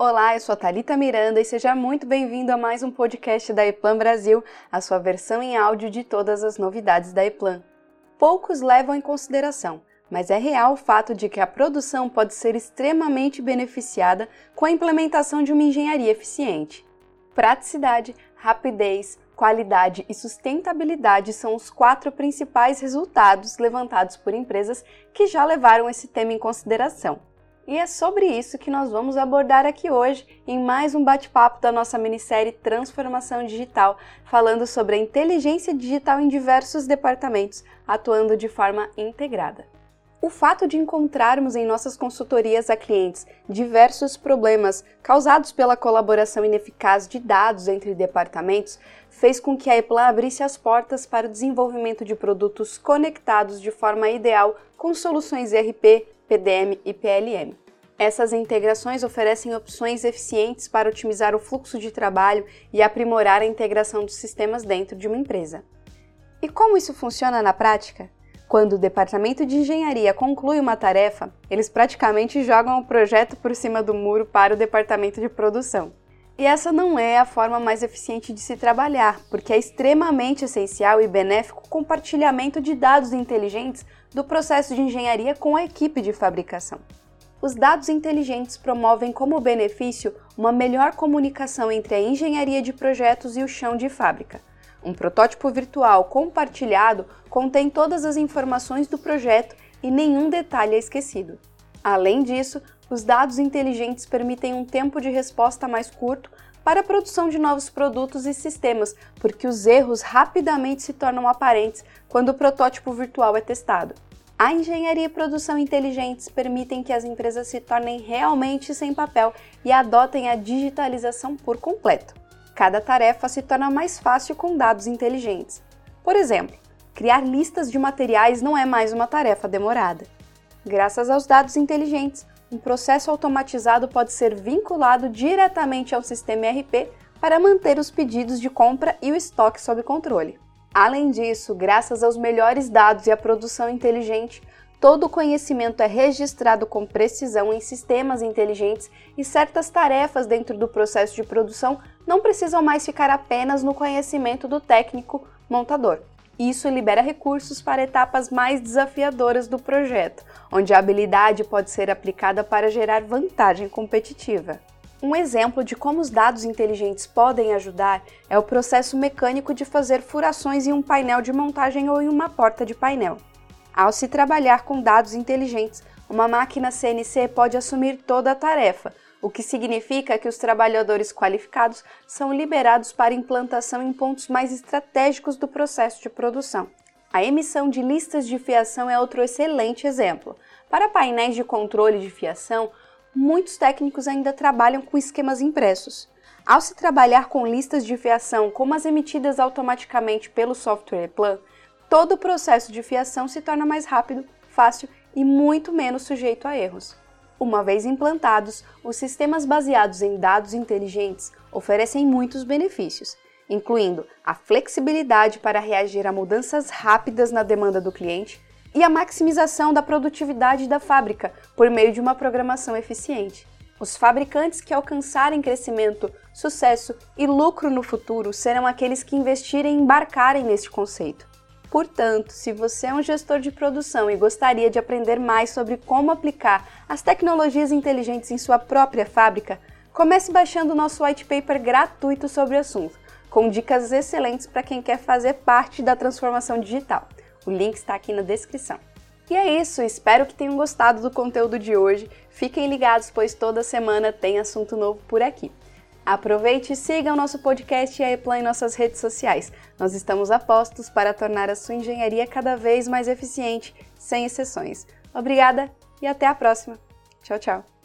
Olá, eu sou a Thalita Miranda e seja muito bem-vindo a mais um podcast da Eplan Brasil, a sua versão em áudio de todas as novidades da Eplan. Poucos levam em consideração, mas é real o fato de que a produção pode ser extremamente beneficiada com a implementação de uma engenharia eficiente. Praticidade, rapidez, qualidade e sustentabilidade são os quatro principais resultados levantados por empresas que já levaram esse tema em consideração. E é sobre isso que nós vamos abordar aqui hoje em mais um bate-papo da nossa minissérie Transformação Digital, falando sobre a inteligência digital em diversos departamentos, atuando de forma integrada. O fato de encontrarmos em nossas consultorias a clientes diversos problemas causados pela colaboração ineficaz de dados entre departamentos fez com que a Eplan abrisse as portas para o desenvolvimento de produtos conectados de forma ideal com soluções ERP, PDM e PLM. Essas integrações oferecem opções eficientes para otimizar o fluxo de trabalho e aprimorar a integração dos sistemas dentro de uma empresa. E como isso funciona na prática? Quando o departamento de engenharia conclui uma tarefa, eles praticamente jogam o projeto por cima do muro para o departamento de produção. E essa não é a forma mais eficiente de se trabalhar, porque é extremamente essencial e benéfico o compartilhamento de dados inteligentes do processo de engenharia com a equipe de fabricação. Os dados inteligentes promovem como benefício uma melhor comunicação entre a engenharia de projetos e o chão de fábrica. Um protótipo virtual compartilhado contém todas as informações do projeto e nenhum detalhe é esquecido. Além disso, os dados inteligentes permitem um tempo de resposta mais curto para a produção de novos produtos e sistemas, porque os erros rapidamente se tornam aparentes quando o protótipo virtual é testado. A engenharia e produção inteligentes permitem que as empresas se tornem realmente sem papel e adotem a digitalização por completo. Cada tarefa se torna mais fácil com dados inteligentes. Por exemplo, criar listas de materiais não é mais uma tarefa demorada. Graças aos dados inteligentes, um processo automatizado pode ser vinculado diretamente ao sistema ERP para manter os pedidos de compra e o estoque sob controle. Além disso, graças aos melhores dados e à produção inteligente, todo o conhecimento é registrado com precisão em sistemas inteligentes e certas tarefas dentro do processo de produção não precisam mais ficar apenas no conhecimento do técnico montador. Isso libera recursos para etapas mais desafiadoras do projeto, onde a habilidade pode ser aplicada para gerar vantagem competitiva. Um exemplo de como os dados inteligentes podem ajudar é o processo mecânico de fazer furações em um painel de montagem ou em uma porta de painel. Ao se trabalhar com dados inteligentes, uma máquina CNC pode assumir toda a tarefa, o que significa que os trabalhadores qualificados são liberados para implantação em pontos mais estratégicos do processo de produção. A emissão de listas de fiação é outro excelente exemplo. Para painéis de controle de fiação, muitos técnicos ainda trabalham com esquemas impressos. Ao se trabalhar com listas de fiação como as emitidas automaticamente pelo software Plan, todo o processo de fiação se torna mais rápido, fácil e muito menos sujeito a erros. Uma vez implantados, os sistemas baseados em dados inteligentes oferecem muitos benefícios, incluindo a flexibilidade para reagir a mudanças rápidas na demanda do cliente e a maximização da produtividade da fábrica por meio de uma programação eficiente. Os fabricantes que alcançarem crescimento, sucesso e lucro no futuro serão aqueles que investirem e embarcarem neste conceito. Portanto, se você é um gestor de produção e gostaria de aprender mais sobre como aplicar as tecnologias inteligentes em sua própria fábrica, comece baixando o nosso white paper gratuito sobre o assunto, com dicas excelentes para quem quer fazer parte da transformação digital. O link está aqui na descrição. E é isso, espero que tenham gostado do conteúdo de hoje. Fiquem ligados, pois toda semana tem assunto novo por aqui. Aproveite e siga o nosso podcast e a Eplan em nossas redes sociais. Nós estamos a postos para tornar a sua engenharia cada vez mais eficiente, sem exceções. Obrigada e até a próxima. Tchau, tchau.